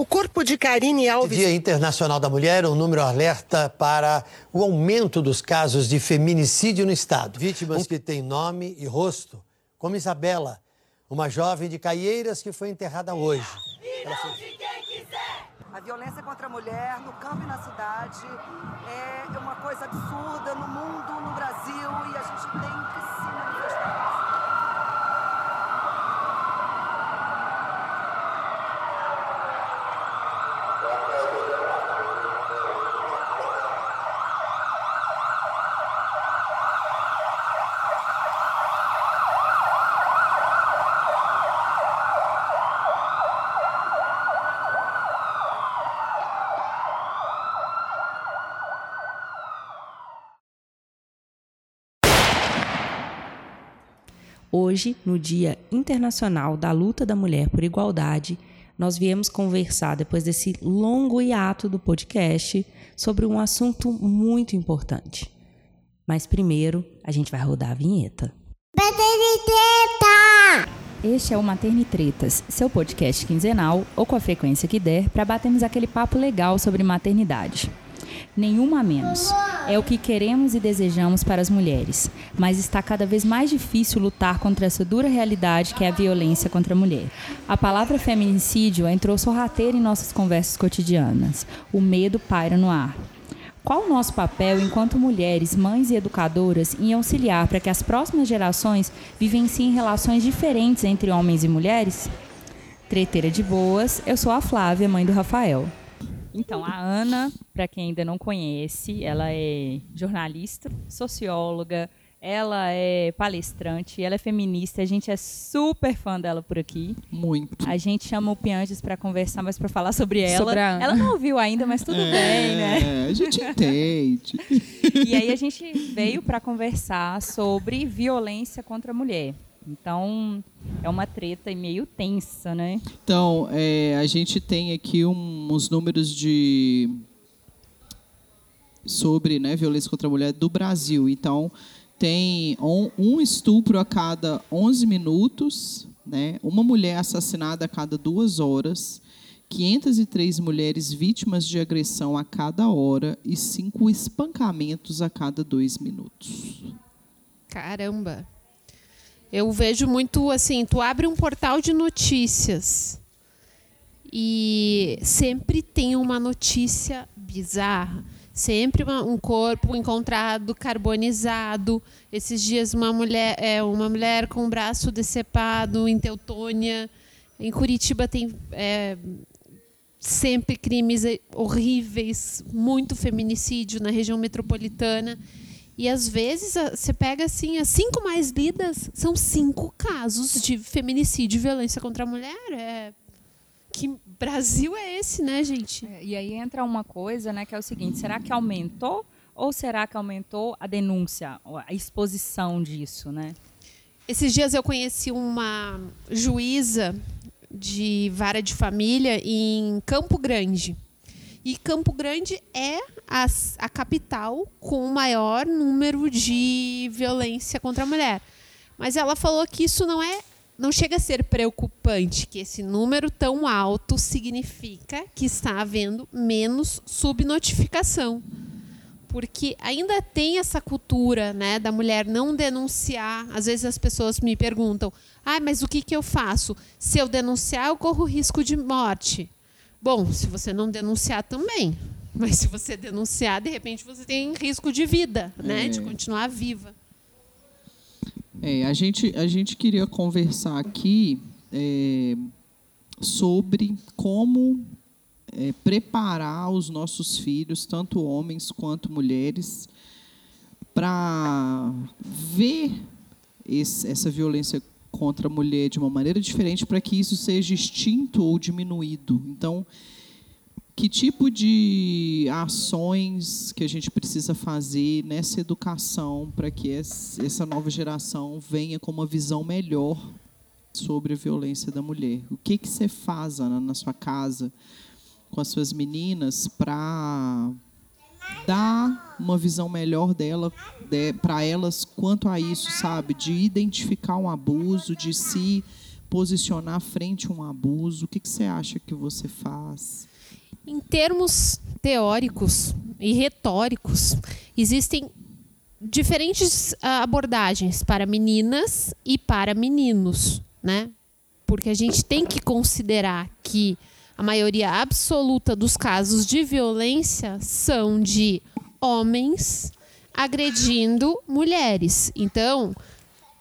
O corpo de Karine Alves. Dia Internacional da Mulher, um número alerta para o aumento dos casos de feminicídio no estado. Vítimas que têm nome e rosto, como Isabela, uma jovem de Caieiras que foi enterrada hoje. Ela foi... A violência contra a mulher no campo e na cidade é uma coisa absurda no mundo, no Brasil, e a gente tem que se manifestar. Hoje, no Dia Internacional da Luta da Mulher por Igualdade, nós viemos conversar, depois desse longo hiato do podcast, sobre um assunto muito importante. Mas primeiro, a gente vai rodar a vinheta. Materniteta! Este é o Maternitretas, seu podcast quinzenal ou com a frequência que der para batermos aquele papo legal sobre maternidade nenhuma a menos. É o que queremos e desejamos para as mulheres, mas está cada vez mais difícil lutar contra essa dura realidade que é a violência contra a mulher. A palavra feminicídio entrou sorrateira em nossas conversas cotidianas. O medo paira no ar. Qual o nosso papel enquanto mulheres, mães e educadoras em auxiliar para que as próximas gerações vivenciem relações diferentes entre homens e mulheres? Treteira de boas, eu sou a Flávia, mãe do Rafael. Então, a Ana, para quem ainda não conhece, ela é jornalista, socióloga, ela é palestrante, ela é feminista, a gente é super fã dela por aqui. Muito. A gente chama o Pianges para conversar, mas para falar sobre ela. Sobre a... Ela não ouviu ainda, mas tudo é, bem, né? A gente entende. e aí a gente veio para conversar sobre violência contra a mulher. Então, é uma treta meio tensa, né? Então, é, a gente tem aqui um, uns números de sobre né, violência contra a mulher do Brasil. Então, tem um, um estupro a cada 11 minutos, né, uma mulher assassinada a cada duas horas, 503 mulheres vítimas de agressão a cada hora e cinco espancamentos a cada dois minutos. Caramba! Eu vejo muito assim, tu abre um portal de notícias e sempre tem uma notícia bizarra. Sempre uma, um corpo encontrado carbonizado. Esses dias uma mulher, é, uma mulher com o braço decepado em Teutônia. Em Curitiba tem é, sempre crimes horríveis, muito feminicídio na região metropolitana. E às vezes você pega assim, as cinco mais lidas são cinco casos de feminicídio e violência contra a mulher. É... Que Brasil é esse, né, gente? É, e aí entra uma coisa, né, que é o seguinte: será que aumentou ou será que aumentou a denúncia, a exposição disso, né? Esses dias eu conheci uma juíza de vara de família em Campo Grande. E Campo Grande é a, a capital com o maior número de violência contra a mulher. Mas ela falou que isso não é não chega a ser preocupante que esse número tão alto significa que está havendo menos subnotificação. Porque ainda tem essa cultura né, da mulher não denunciar. Às vezes as pessoas me perguntam: ah, mas o que, que eu faço? Se eu denunciar, eu corro risco de morte. Bom, se você não denunciar também. Mas se você denunciar, de repente você tem risco de vida, né? De é. continuar viva. É, a gente, a gente queria conversar aqui é, sobre como é, preparar os nossos filhos, tanto homens quanto mulheres, para ver esse, essa violência contra a mulher de uma maneira diferente para que isso seja extinto ou diminuído. Então, que tipo de ações que a gente precisa fazer nessa educação para que essa nova geração venha com uma visão melhor sobre a violência da mulher? O que que você faz Ana, na sua casa com as suas meninas para dar uma visão melhor dela de, para elas quanto a isso, sabe? De identificar um abuso, de se posicionar frente a um abuso? O que, que você acha que você faz? Em termos teóricos e retóricos, existem diferentes ah, abordagens para meninas e para meninos, né? Porque a gente tem que considerar que a maioria absoluta dos casos de violência são de homens agredindo mulheres. Então,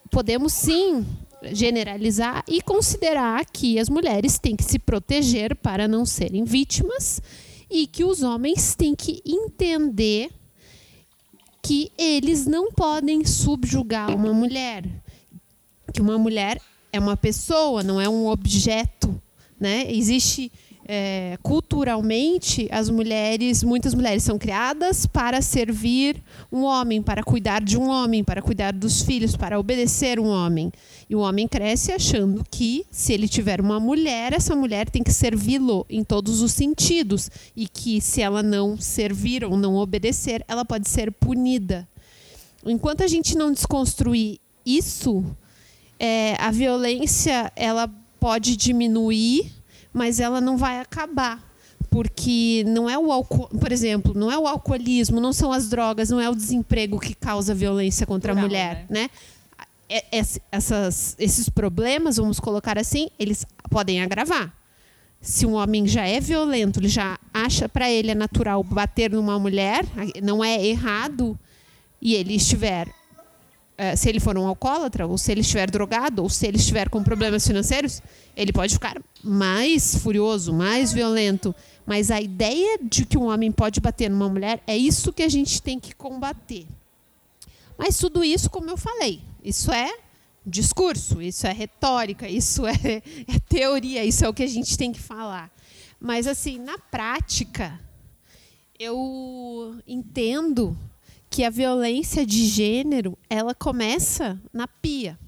podemos sim generalizar e considerar que as mulheres têm que se proteger para não serem vítimas e que os homens têm que entender que eles não podem subjugar uma mulher, que uma mulher é uma pessoa, não é um objeto, né? Existe é, culturalmente, as mulheres, muitas mulheres são criadas para servir um homem, para cuidar de um homem, para cuidar dos filhos, para obedecer um homem. E o homem cresce achando que, se ele tiver uma mulher, essa mulher tem que servi-lo em todos os sentidos. E que, se ela não servir ou não obedecer, ela pode ser punida. Enquanto a gente não desconstruir isso, é, a violência ela pode diminuir mas ela não vai acabar porque não é o álcool, por exemplo, não é o alcoolismo, não são as drogas, não é o desemprego que causa violência contra a mulher, né? né? É, essas, esses problemas, vamos colocar assim, eles podem agravar. Se um homem já é violento, ele já acha para ele é natural bater numa mulher, não é errado, e ele estiver eh, se ele for um alcoólatra, ou se ele estiver drogado, ou se ele estiver com problemas financeiros, ele pode ficar mais furioso, mais violento. Mas a ideia de que um homem pode bater numa mulher é isso que a gente tem que combater. Mas tudo isso, como eu falei, isso é discurso, isso é retórica, isso é, é teoria, isso é o que a gente tem que falar. Mas, assim, na prática, eu entendo que a violência de gênero ela começa na pia.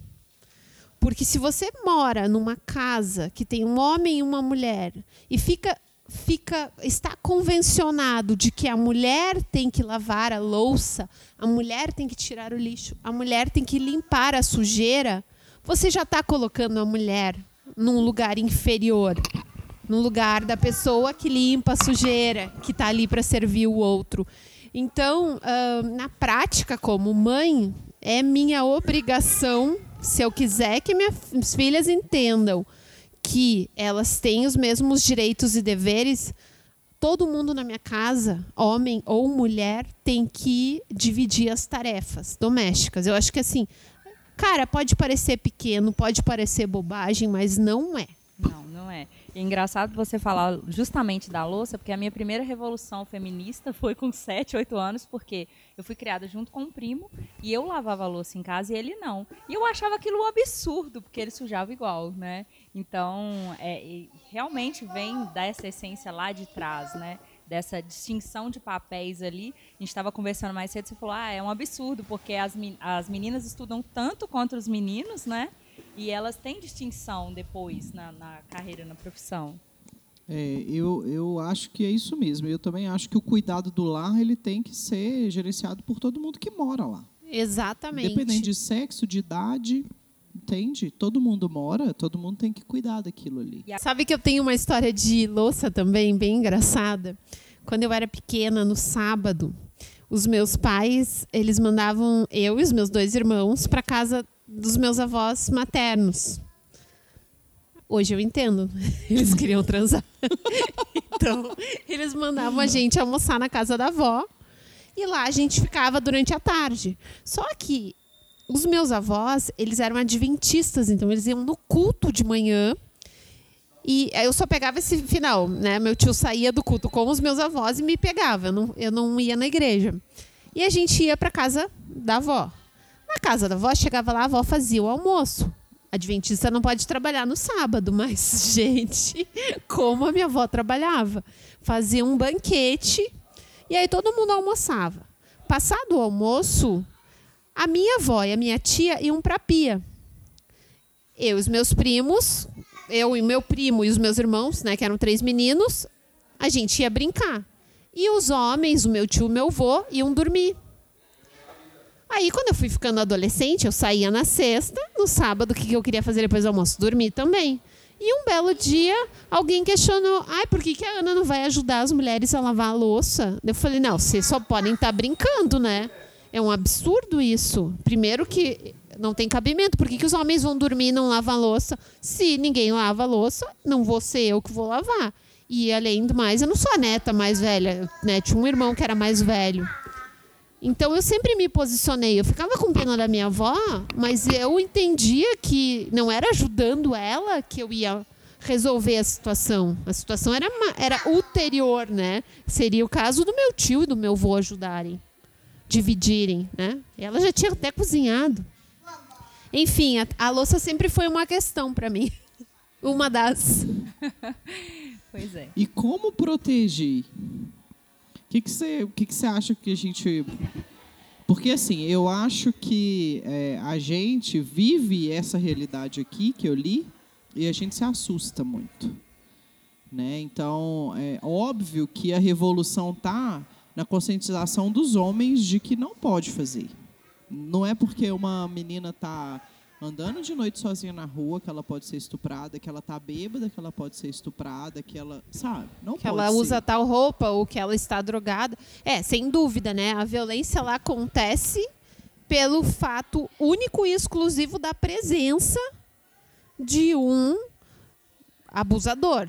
Porque se você mora numa casa que tem um homem e uma mulher e fica fica está convencionado de que a mulher tem que lavar a louça, a mulher tem que tirar o lixo, a mulher tem que limpar a sujeira, você já está colocando a mulher num lugar inferior, no lugar da pessoa que limpa a sujeira, que está ali para servir o outro. Então, na prática, como mãe, é minha obrigação, se eu quiser que minhas filhas entendam que elas têm os mesmos direitos e deveres, todo mundo na minha casa, homem ou mulher, tem que dividir as tarefas domésticas. Eu acho que assim, cara, pode parecer pequeno, pode parecer bobagem, mas não é. Não, não é. E é engraçado você falar justamente da louça, porque a minha primeira revolução feminista foi com 7, 8 anos, porque eu fui criada junto com um primo e eu lavava a louça em casa e ele não. E eu achava aquilo um absurdo, porque ele sujava igual, né? Então, é, realmente vem dessa essência lá de trás, né? Dessa distinção de papéis ali. A gente estava conversando mais cedo, você falou, ah, é um absurdo, porque as, as meninas estudam tanto quanto os meninos, né? E elas têm distinção depois na, na carreira, na profissão. É, eu, eu acho que é isso mesmo. Eu também acho que o cuidado do lar ele tem que ser gerenciado por todo mundo que mora lá. Exatamente. Independente de sexo, de idade, entende? Todo mundo mora, todo mundo tem que cuidar daquilo ali. Sabe que eu tenho uma história de louça também, bem engraçada. Quando eu era pequena, no sábado, os meus pais, eles mandavam eu e os meus dois irmãos para casa dos meus avós maternos. Hoje eu entendo. Eles queriam transar. então, eles mandavam a gente almoçar na casa da avó. E lá a gente ficava durante a tarde. Só que os meus avós, eles eram adventistas, então eles iam no culto de manhã. E eu só pegava esse final, né? Meu tio saía do culto com os meus avós e me pegava. Eu não, eu não ia na igreja. E a gente ia para casa da avó. Na casa da avó, chegava lá, a avó fazia o almoço. Adventista não pode trabalhar no sábado, mas, gente, como a minha avó trabalhava. Fazia um banquete e aí todo mundo almoçava. Passado o almoço, a minha avó e a minha tia iam para a pia. Eu e os meus primos, eu e meu primo e os meus irmãos, né, que eram três meninos, a gente ia brincar. E os homens, o meu tio e o meu avô, iam dormir. Aí, quando eu fui ficando adolescente, eu saía na sexta, no sábado, o que eu queria fazer depois do almoço? Dormir também. E um belo dia, alguém questionou: ai, por que, que a Ana não vai ajudar as mulheres a lavar a louça? Eu falei: não, vocês só podem estar tá brincando, né? É um absurdo isso. Primeiro que não tem cabimento. Por que, que os homens vão dormir e não lavam a louça? Se ninguém lava a louça, não vou ser eu que vou lavar. E além do mais, eu não sou a neta mais velha. Né? Tinha um irmão que era mais velho. Então eu sempre me posicionei. Eu ficava com pena da minha avó, mas eu entendia que não era ajudando ela que eu ia resolver a situação. A situação era, era ulterior, né? Seria o caso do meu tio e do meu avô ajudarem, dividirem, né? Ela já tinha até cozinhado. Enfim, a, a louça sempre foi uma questão para mim. Uma das. pois é. E como proteger que que você, o que que você acha que a gente porque assim, eu acho que é, a gente vive essa realidade aqui que eu li e a gente se assusta muito, né? Então é óbvio que a revolução tá na conscientização dos homens de que não pode fazer. Não é porque uma menina tá andando de noite sozinha na rua, que ela pode ser estuprada, que ela tá bêbada, que ela pode ser estuprada, que ela, sabe? Não que ela ser. usa tal roupa ou que ela está drogada. É, sem dúvida, né? A violência ela acontece pelo fato único e exclusivo da presença de um abusador.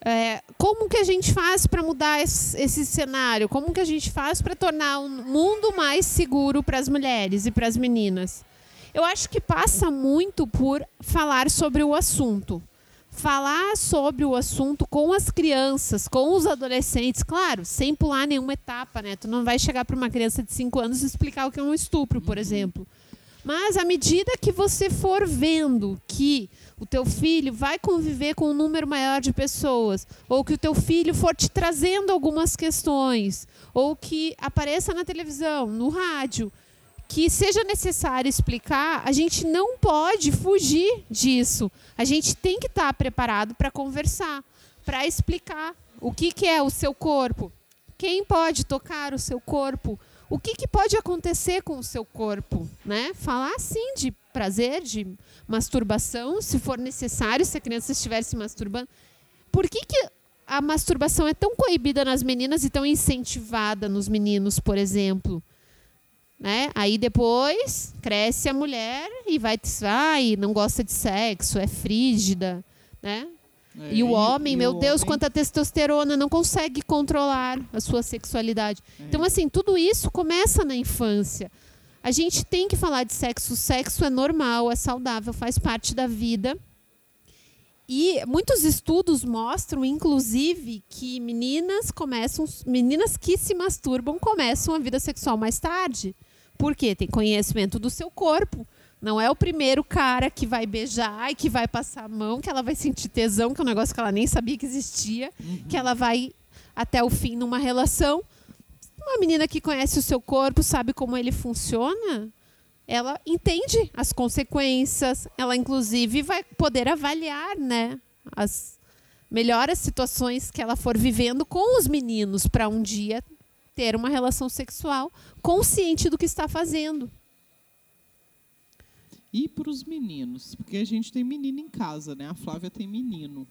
É, como que a gente faz para mudar esse, esse, cenário? Como que a gente faz para tornar um mundo mais seguro para as mulheres e para as meninas? Eu acho que passa muito por falar sobre o assunto. Falar sobre o assunto com as crianças, com os adolescentes, claro, sem pular nenhuma etapa, né? Tu não vai chegar para uma criança de 5 anos e explicar o que é um estupro, por uhum. exemplo. Mas à medida que você for vendo que o teu filho vai conviver com um número maior de pessoas, ou que o teu filho for te trazendo algumas questões, ou que apareça na televisão, no rádio, que seja necessário explicar, a gente não pode fugir disso. A gente tem que estar preparado para conversar, para explicar o que, que é o seu corpo, quem pode tocar o seu corpo, o que, que pode acontecer com o seu corpo, né? Falar sim de prazer, de masturbação, se for necessário, se a criança estiver se masturbando. Por que, que a masturbação é tão coibida nas meninas e tão incentivada nos meninos, por exemplo? Né? Aí depois cresce a mulher e vai, ai, não gosta de sexo, é frígida, né? É, e o homem, e, meu o Deus, homem... quanta testosterona, não consegue controlar a sua sexualidade. É. Então, assim, tudo isso começa na infância. A gente tem que falar de sexo. O sexo é normal, é saudável, faz parte da vida. E muitos estudos mostram, inclusive, que meninas começam, meninas que se masturbam começam a vida sexual mais tarde. Porque tem conhecimento do seu corpo. Não é o primeiro cara que vai beijar e que vai passar a mão, que ela vai sentir tesão, que é um negócio que ela nem sabia que existia, uhum. que ela vai até o fim numa relação. Uma menina que conhece o seu corpo, sabe como ele funciona, ela entende as consequências, ela inclusive vai poder avaliar, né, as melhores situações que ela for vivendo com os meninos para um dia ter uma relação sexual consciente do que está fazendo. E para os meninos, porque a gente tem menino em casa, né? A Flávia tem menino.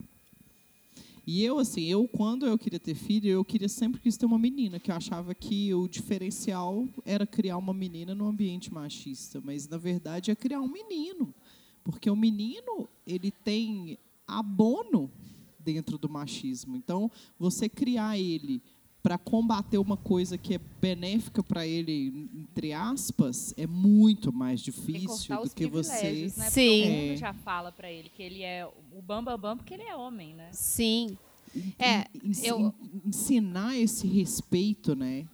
E eu, assim, eu quando eu queria ter filho, eu queria sempre quis ter uma menina, que eu achava que o diferencial era criar uma menina num ambiente machista, mas na verdade é criar um menino, porque o menino ele tem abono dentro do machismo. Então, você criar ele para combater uma coisa que é benéfica para ele, entre aspas, é muito mais difícil do que você. Né? Sim. Todo mundo já fala para ele que ele é o bambambam bam, bam, porque ele é homem, né? Sim. É, eu ensinar esse respeito, né?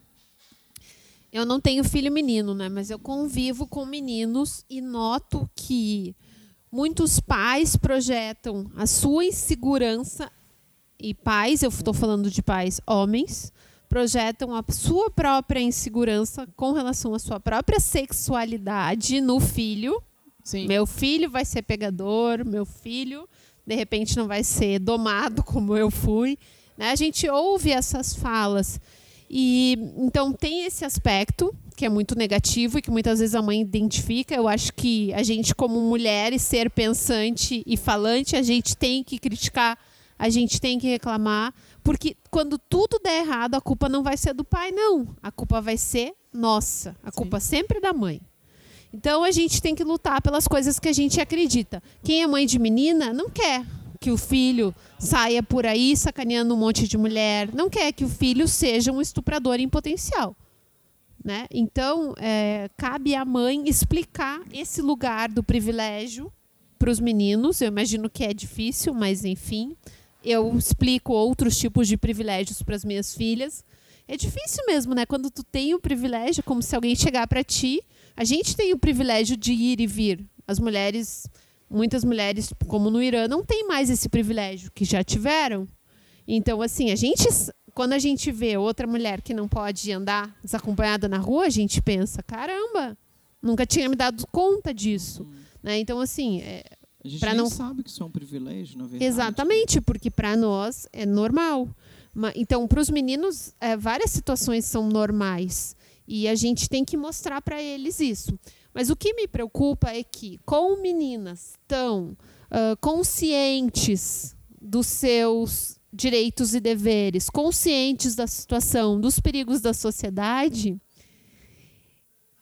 Eu não tenho filho menino, né? Mas eu convivo com meninos e noto que muitos pais projetam a sua insegurança e pais, eu estou falando de pais homens, projetam a sua própria insegurança com relação à sua própria sexualidade no filho. Sim. Meu filho vai ser pegador, meu filho de repente não vai ser domado como eu fui. Né? A gente ouve essas falas. E então tem esse aspecto que é muito negativo e que muitas vezes a mãe identifica. Eu acho que a gente, como mulher e ser pensante e falante, a gente tem que criticar, a gente tem que reclamar, porque quando tudo der errado, a culpa não vai ser do pai, não. A culpa vai ser nossa. A culpa Sim. sempre é da mãe. Então a gente tem que lutar pelas coisas que a gente acredita. Quem é mãe de menina não quer que o filho saia por aí sacaneando um monte de mulher, não quer que o filho seja um estuprador em potencial. Né? Então, é, cabe à mãe explicar esse lugar do privilégio para os meninos. Eu imagino que é difícil, mas enfim, eu explico outros tipos de privilégios para as minhas filhas. É difícil mesmo, né? Quando tu tem o privilégio, como se alguém chegar para ti, a gente tem o privilégio de ir e vir. As mulheres, muitas mulheres, como no Irã, não tem mais esse privilégio que já tiveram. Então, assim, a gente quando a gente vê outra mulher que não pode andar desacompanhada na rua, a gente pensa, caramba, nunca tinha me dado conta disso. Uhum. Né? Então, assim. É, a gente não sabe que isso é um privilégio, na verdade. Exatamente, porque para nós é normal. Então, para os meninos, é, várias situações são normais. E a gente tem que mostrar para eles isso. Mas o que me preocupa é que, com meninas tão uh, conscientes dos seus direitos e deveres, conscientes da situação, dos perigos da sociedade,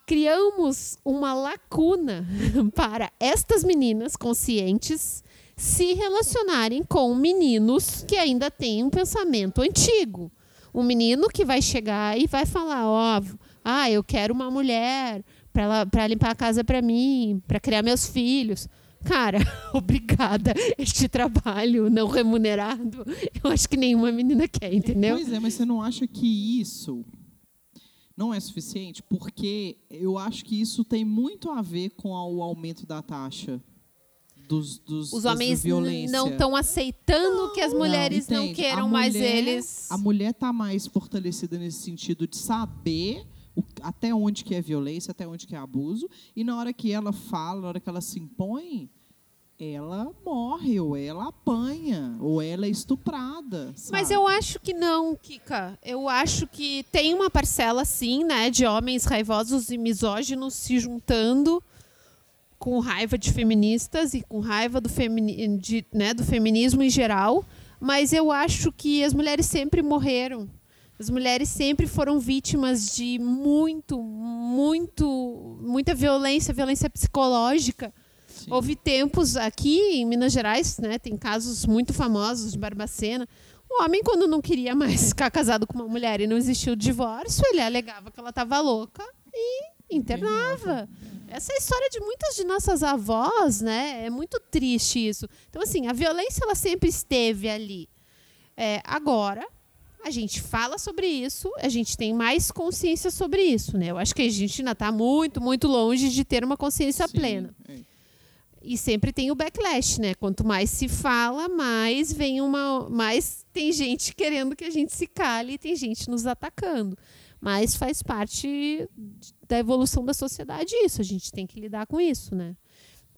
criamos uma lacuna para estas meninas conscientes se relacionarem com meninos que ainda têm um pensamento antigo. Um menino que vai chegar e vai falar, ó, oh, ah, eu quero uma mulher para limpar a casa para mim, para criar meus filhos cara, obrigada, este trabalho não remunerado, eu acho que nenhuma menina quer, entendeu? Pois é, mas você não acha que isso não é suficiente? Porque eu acho que isso tem muito a ver com o aumento da taxa. Dos, dos, Os homens não estão aceitando não, que as mulheres não, não queiram mulher, mais eles. A mulher está mais fortalecida nesse sentido de saber o, até onde que é violência, até onde que é abuso, e na hora que ela fala, na hora que ela se impõe, ela morre, ou ela apanha, ou ela é estuprada. Sabe? Mas eu acho que não, Kika. Eu acho que tem uma parcela, sim, né, de homens raivosos e misóginos se juntando com raiva de feministas e com raiva do, femini de, né, do feminismo em geral. Mas eu acho que as mulheres sempre morreram as mulheres sempre foram vítimas de muito, muito, muita violência, violência psicológica. Sim. Houve tempos aqui em Minas Gerais, né, tem casos muito famosos de Barbacena. O homem, quando não queria mais ficar casado com uma mulher e não existia o divórcio, ele alegava que ela estava louca e internava. Essa é a história de muitas de nossas avós, né? É muito triste isso. Então, assim, a violência ela sempre esteve ali. É, agora, a gente fala sobre isso, a gente tem mais consciência sobre isso, né? Eu acho que a gente ainda está muito, muito longe de ter uma consciência Sim, plena. É. E sempre tem o backlash, né? Quanto mais se fala, mais vem uma, mais tem gente querendo que a gente se cale e tem gente nos atacando. Mas faz parte da evolução da sociedade isso. A gente tem que lidar com isso, né?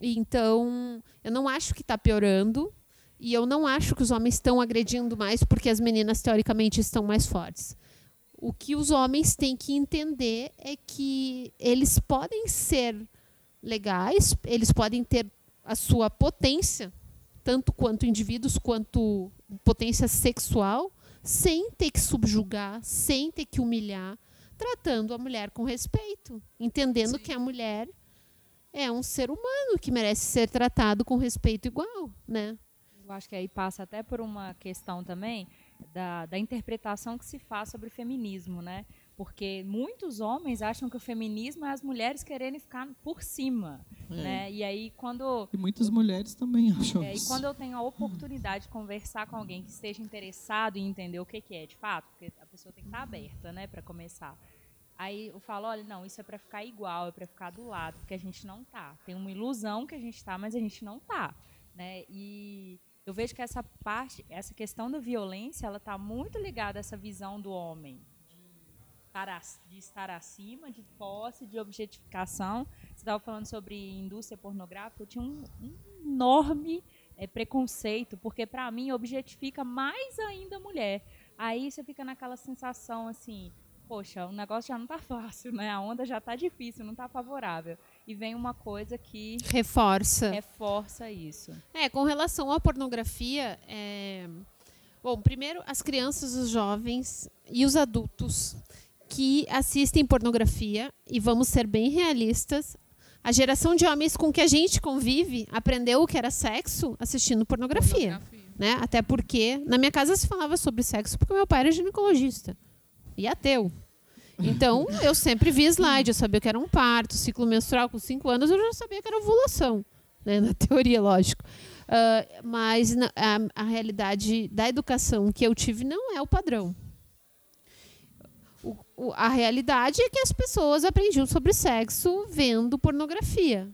Então, eu não acho que está piorando. E eu não acho que os homens estão agredindo mais porque as meninas, teoricamente, estão mais fortes. O que os homens têm que entender é que eles podem ser legais, eles podem ter a sua potência, tanto quanto indivíduos, quanto potência sexual, sem ter que subjugar, sem ter que humilhar, tratando a mulher com respeito, entendendo Sim. que a mulher é um ser humano que merece ser tratado com respeito igual, né? Eu acho que aí passa até por uma questão também da, da interpretação que se faz sobre o feminismo, né? Porque muitos homens acham que o feminismo é as mulheres quererem ficar por cima, é. né? E aí quando e muitas mulheres também acham é, isso. E quando eu tenho a oportunidade de conversar com alguém que esteja interessado em entender o que, que é de fato, porque a pessoa tem que estar aberta, né, para começar. Aí eu falo, olha, não, isso é para ficar igual, é para ficar do lado, porque a gente não tá. Tem uma ilusão que a gente tá, mas a gente não tá, né? E eu vejo que essa parte, essa questão da violência, ela está muito ligada a essa visão do homem estar, de estar acima, de posse, de objetificação. Você estava falando sobre indústria pornográfica, eu tinha um, um enorme é, preconceito, porque para mim objetifica mais ainda a mulher. Aí você fica naquela sensação assim, poxa, o negócio já não está fácil, né? A onda já está difícil, não está favorável. E vem uma coisa que reforça reforça isso. É, com relação à pornografia, é... bom, primeiro as crianças, os jovens e os adultos que assistem pornografia e vamos ser bem realistas, a geração de homens com que a gente convive aprendeu o que era sexo assistindo pornografia, pornografia. né? Até porque na minha casa se falava sobre sexo porque meu pai era ginecologista e ateu. Então, eu sempre vi slide, eu sabia que era um parto, ciclo menstrual com 5 anos, eu já sabia que era ovulação, né? na teoria, lógico. Uh, mas na, a, a realidade da educação que eu tive não é o padrão. A realidade é que as pessoas aprendiam sobre sexo vendo pornografia.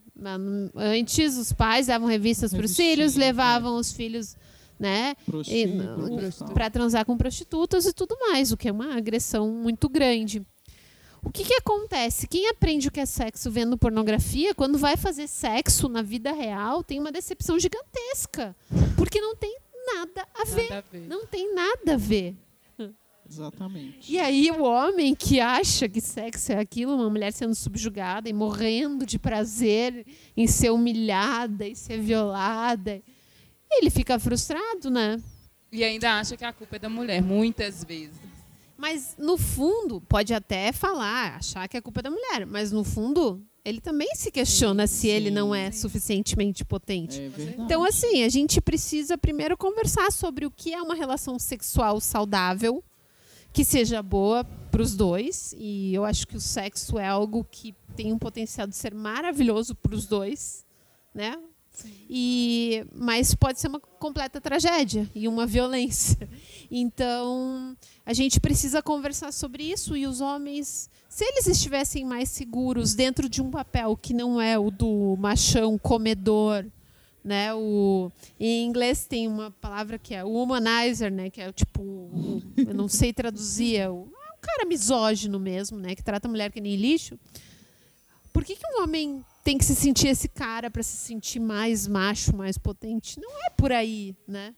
Antes, os pais davam revistas para os filhos, levavam é. os filhos né? Para transar com prostitutas e tudo mais, o que é uma agressão muito grande. O que, que acontece? Quem aprende o que é sexo vendo pornografia, quando vai fazer sexo na vida real, tem uma decepção gigantesca. Porque não tem nada a ver. Nada a ver. Não tem nada a ver. Exatamente. E aí o homem que acha que sexo é aquilo, uma mulher sendo subjugada e morrendo de prazer em ser humilhada e ser violada ele fica frustrado, né? E ainda acha que a culpa é da mulher, muitas vezes. Mas, no fundo, pode até falar, achar que a culpa é da mulher, mas, no fundo, ele também se questiona sim, se sim, ele não é sim. suficientemente potente. É então, assim, a gente precisa primeiro conversar sobre o que é uma relação sexual saudável, que seja boa para os dois. E eu acho que o sexo é algo que tem um potencial de ser maravilhoso para os dois, né? E, mas pode ser uma completa tragédia e uma violência. Então, a gente precisa conversar sobre isso e os homens, se eles estivessem mais seguros dentro de um papel que não é o do machão comedor, né? O em inglês tem uma palavra que é o humanizer, né, que é tipo, o, eu não sei traduzir, é o, é um cara misógino mesmo, né, que trata a mulher que nem lixo. Por que, que um homem tem que se sentir esse cara para se sentir mais macho, mais potente. Não é por aí, né?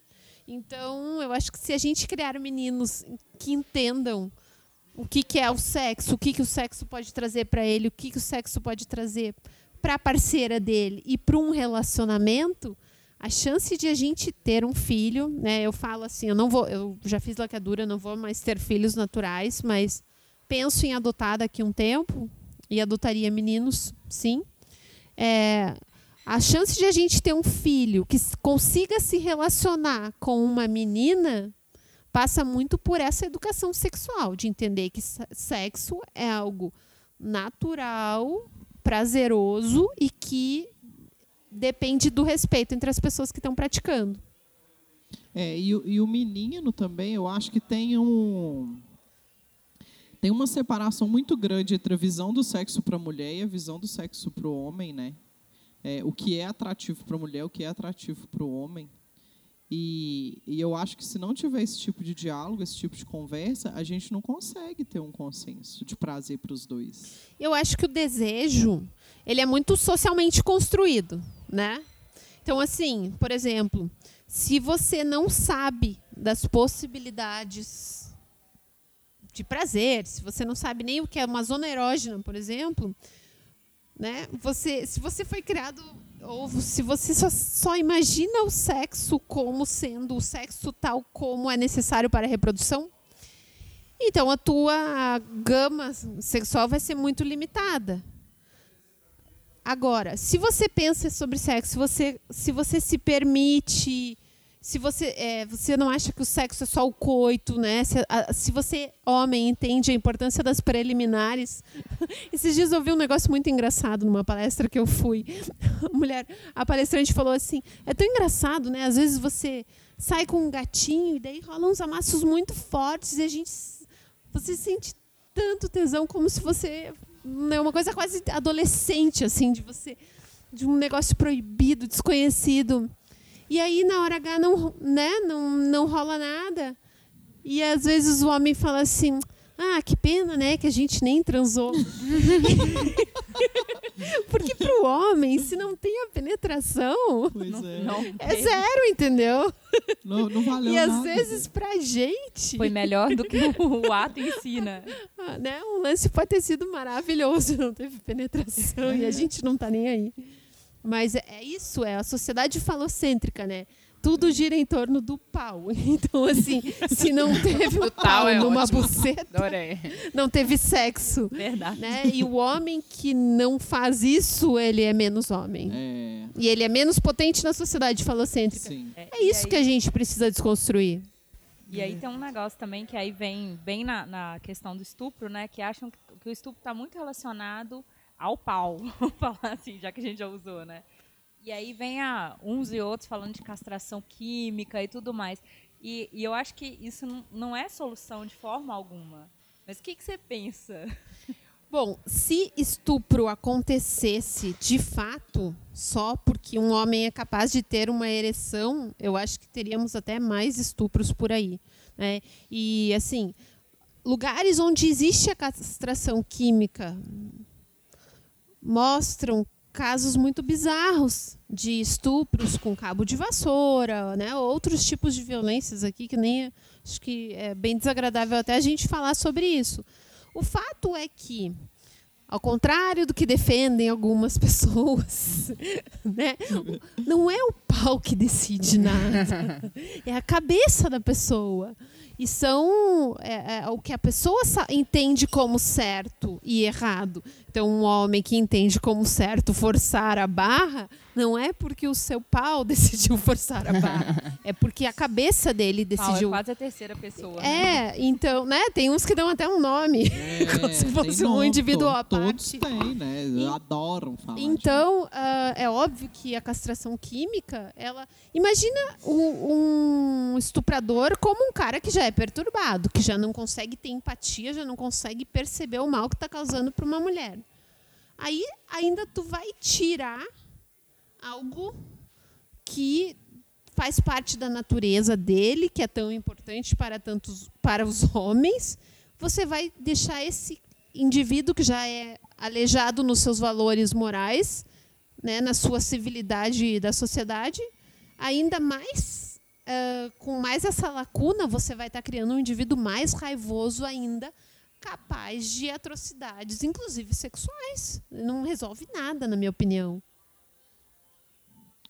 Então, eu acho que se a gente criar meninos que entendam o que, que é o sexo, o que, que o sexo pode trazer para ele, o que, que o sexo pode trazer para a parceira dele e para um relacionamento, a chance de a gente ter um filho, né? Eu falo assim, eu não vou, eu já fiz laqueadura, não vou mais ter filhos naturais, mas penso em adotar daqui um tempo e adotaria meninos, sim é, a chance de a gente ter um filho que consiga se relacionar com uma menina passa muito por essa educação sexual, de entender que sexo é algo natural, prazeroso e que depende do respeito entre as pessoas que estão praticando. É, e, e o menino também, eu acho que tem um tem uma separação muito grande entre a visão do sexo para a mulher e a visão do sexo para o homem, né? É, o que é atrativo para a mulher, o que é atrativo para o homem. E, e, eu acho que se não tiver esse tipo de diálogo, esse tipo de conversa, a gente não consegue ter um consenso de prazer para os dois. Eu acho que o desejo ele é muito socialmente construído, né? Então, assim, por exemplo, se você não sabe das possibilidades de prazer, se você não sabe nem o que é uma zona erógena, por exemplo, né? Você, se você foi criado ou se você só, só, imagina o sexo como sendo o sexo tal como é necessário para a reprodução, então a tua gama sexual vai ser muito limitada. Agora, se você pensa sobre sexo, você, se você se permite se você, é, você não acha que o sexo é só o coito, né? Se, a, se você, homem, entende a importância das preliminares. Esses dias eu ouvi um negócio muito engraçado numa palestra que eu fui. A mulher, a palestrante falou assim: é tão engraçado, né? Às vezes você sai com um gatinho e daí rolam uns amassos muito fortes e a gente. Você sente tanto tesão como se você. Né, uma coisa quase adolescente, assim, de você. De um negócio proibido, desconhecido. E aí, na hora H, não, né, não, não rola nada. E às vezes o homem fala assim: ah, que pena, né, que a gente nem transou. Porque pro homem, se não tem a penetração, Pois é. Não, é zero, entendeu? Não, não valeu E às nada. vezes pra gente, Foi melhor do que o ato em si, né? ah, né, um lance pode ter sido maravilhoso, não teve penetração e a gente não tá nem aí. Mas é, é isso, é a sociedade falocêntrica, né? Tudo gira em torno do pau. Então, assim, se não teve o pau é numa ótimo. buceta, Adorei. não teve sexo. Verdade. Né? E o homem que não faz isso, ele é menos homem. É, E ele é menos potente na sociedade falocêntrica. sim. É isso que a gente precisa desconstruir. E aí tem um negócio também que aí vem bem na, na questão do estupro, né? Que acham que, que o estupro está muito relacionado ao pau, vamos falar assim, já que a gente já usou, né? E aí vem a, uns e outros falando de castração química e tudo mais. E, e eu acho que isso não, é solução de forma alguma. Mas o que, que você pensa? Bom, se estupro acontecesse de fato, só porque um homem é capaz de ter uma ereção, eu acho que teríamos até mais estupros por aí. Né? E, assim, lugares onde existe a castração química mostram casos muito bizarros de estupros com cabo de vassoura, né? outros tipos de violências aqui que nem acho que é bem desagradável até a gente falar sobre isso. O fato é que, ao contrário do que defendem algumas pessoas, né, não é o pau que decide nada, é a cabeça da pessoa. E são é, é, o que a pessoa entende como certo e errado. Então, um homem que entende como certo forçar a barra, não é porque o seu pau decidiu forçar a barra, é porque a cabeça dele Pau é decidiu quase a terceira pessoa. né? é, então, né? Tem uns que dão até um nome. Como se É, fosse tem um nome, indivíduo à Todos parte. têm, né? E- Adoram falar. de- Então, ah, é óbvio que a castração química, ela. Imagina o- um estuprador como um cara que já é perturbado, que já não consegue ter empatia, já não consegue perceber o mal que está causando para uma mulher. Aí ainda tu vai tirar algo que faz parte da natureza dele, que é tão importante para tantos para os homens. Você vai deixar esse indivíduo que já é aleijado nos seus valores morais, né, na sua civilidade da sociedade, ainda mais ah, com mais essa lacuna, você vai estar criando um indivíduo mais raivoso ainda, capaz de atrocidades, inclusive sexuais. Não resolve nada, na minha opinião.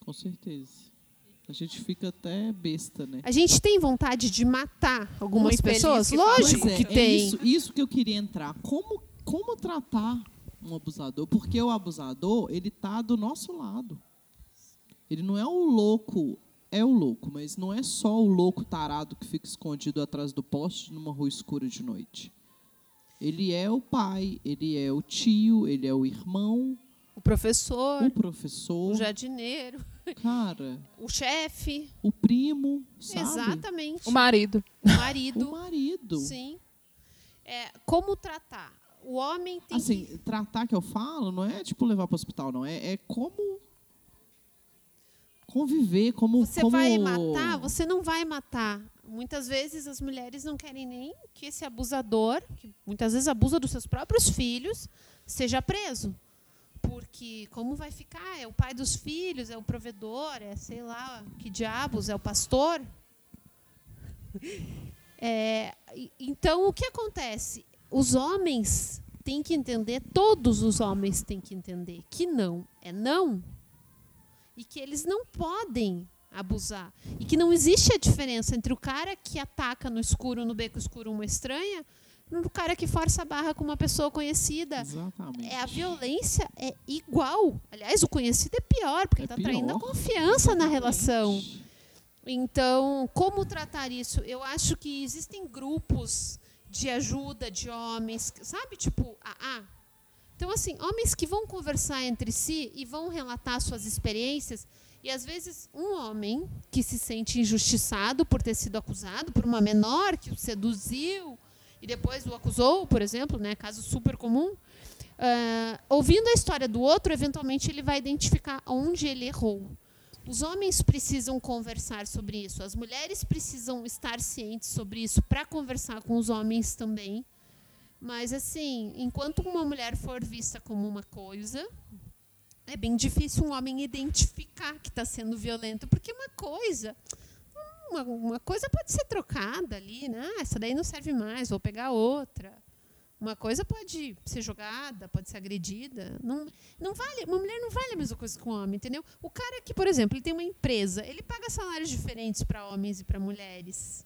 Com certeza. A gente fica até besta, né? A gente tem vontade de matar algumas Um pessoas? que. Lógico é, que é tem. isso, isso que eu queria entrar. Como, como tratar um abusador? Porque o abusador, ele tá do nosso lado. Ele não é o louco, é o louco, mas não é só o louco tarado que fica escondido atrás do poste numa rua escura de noite. Ele é o pai, ele é o tio, ele é o irmão, O professor, o professor, o jardineiro, cara, o chefe. o primo, sabe? Exatamente. O marido. O marido. O marido. Sim. É, como tratar? O homem tem Assim, que. tratar que eu falo não é tipo levar para o hospital, não. É, é como conviver, como. Você como... vai matar? Você não vai matar. Muitas vezes as mulheres não querem nem que esse abusador, que muitas vezes abusa dos seus próprios filhos, seja preso. Porque como vai ficar? É o pai dos filhos, é o provedor, é sei lá, que diabos, é o pastor. É, então, o que acontece? Os homens têm que entender, todos os homens têm que entender que não é não e que eles não podem abusar. E que não existe a diferença entre o cara que ataca no escuro, no beco escuro, uma estranha, no cara que força a barra com uma pessoa conhecida. Exatamente. É, a violência é igual. Aliás, o conhecido é pior, porque É está traindo a confiança na Exatamente. relação. Então, como tratar isso? Eu acho que existem grupos de ajuda de homens, sabe? Tipo, AA. Então, assim, homens que vão conversar entre si e vão relatar suas experiências. E, às vezes, um homem que se sente injustiçado por ter sido acusado por uma menor que o seduziu e depois o acusou, por exemplo, né, caso super comum, ah, ouvindo a história do outro, eventualmente ele vai identificar onde ele errou. Os homens precisam conversar sobre isso, as mulheres precisam estar cientes sobre isso para conversar com os homens também. Mas, assim, enquanto uma mulher for vista como uma coisa, é bem difícil um homem identificar que está sendo violento, porque uma coisa, uma, uma, coisa pode ser trocada ali, né? Ah, essa daí não serve mais, vou pegar outra. Uma coisa pode ser jogada, pode ser agredida. Não, não vale, uma mulher não vale a mesma coisa que um homem, entendeu? O cara que, por exemplo, ele tem uma empresa, ele paga salários diferentes para homens e para mulheres.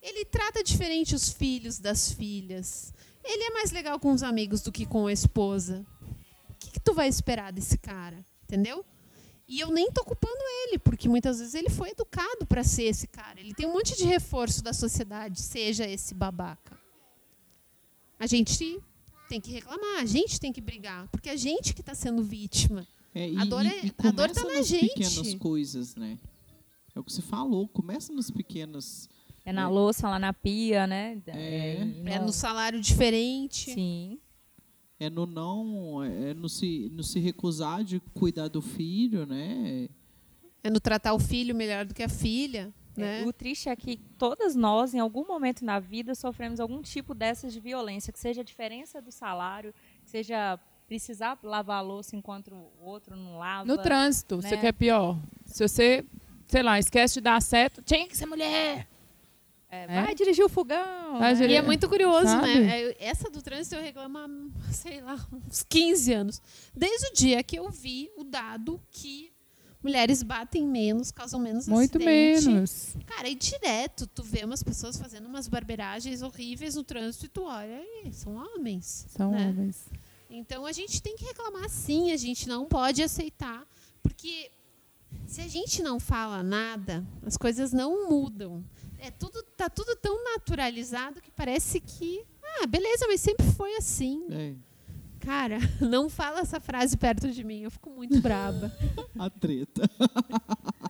Ele trata diferente os filhos das filhas. Ele é mais legal com os amigos do que com a esposa. Vai esperar desse cara? Entendeu? E eu nem tô culpando ele, porque muitas vezes ele foi educado para ser esse cara. Ele tem um monte de reforço da sociedade, seja esse babaca. A gente tem que reclamar, a gente tem que brigar, porque a gente que está sendo vítima. É, e, a dor, é, e, a dor tá nas na gente. pequenas coisas, né? É o que você falou, começa nas pequenas é na louça, lá na pia, né? É, no... é no salário diferente. Sim. É no não, é no se, no se recusar de cuidar do filho, né? É no tratar o filho melhor do que a filha. É, né? O triste é que todas nós, em algum momento na vida, sofremos algum tipo dessas de violência, que seja a diferença do salário, que seja precisar lavar a louça enquanto o outro não lava. No trânsito, né? você quer pior. Se você, sei lá, esquece de dar certo, tinha que ser mulher. É, vai é. dirigir o fogão. Vai dirigir. E é muito curioso, né? Sabe? né? Essa do trânsito eu reclamo há, sei lá, uns 15 anos. Desde o dia que eu vi o dado que mulheres batem menos, causam menos Muito acidente. menos. Cara, e direto, tu vê umas pessoas fazendo umas barbeiragens horríveis no trânsito e tu olha e são homens. São né? homens. Então a gente tem que reclamar sim, a gente não pode aceitar, porque se a gente não fala nada, as coisas não mudam é tudo tá tudo tão naturalizado que parece que ah beleza mas sempre foi assim. É. cara não fala essa frase perto de mim eu fico muito braba. A treta.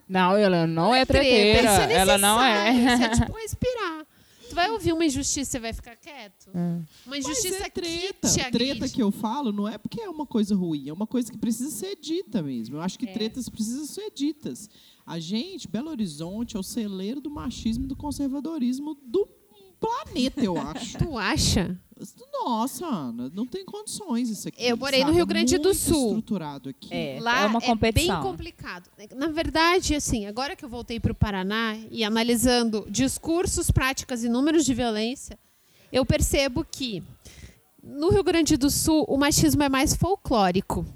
Não ela não é, é treteira treta, é ela não é. isso é tipo respirar Tu vai ouvir uma injustiça e vai ficar quieto? Hum. Uma injustiça é treta. que te Treta que eu falo não é porque é uma coisa ruim, é uma coisa que precisa ser dita mesmo. Eu acho que é. tretas precisam ser ditas. A gente, Belo Horizonte, é o celeiro do machismo e do conservadorismo do planeta, eu acho. tu acha? Nossa, Ana, não tem condições isso aqui. Eu morei sabe? no Rio Grande é do Sul. estruturado aqui. É, Lá é uma competição. É bem complicado. Na verdade, assim, agora que eu voltei para o Paraná e analisando discursos, práticas e números de violência, eu percebo que no Rio Grande do Sul o machismo é mais folclórico.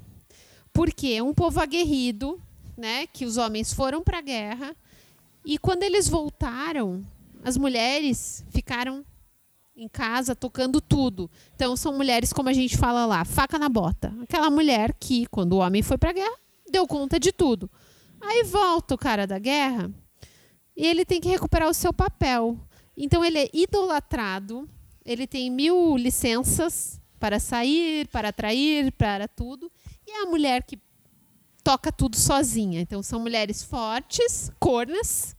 Porque é um povo aguerrido, né, que os homens foram para a guerra e quando eles voltaram, as mulheres ficaram em casa tocando tudo. Então são mulheres como a gente fala lá, faca na bota. Aquela mulher que quando o homem foi para a guerra, deu conta de tudo. Aí volta o cara da guerra e ele tem que recuperar o seu papel. Então ele é idolatrado, ele tem mil licenças para sair, para atrair, para tudo. E é a mulher que toca tudo sozinha. Então são mulheres fortes, cornas,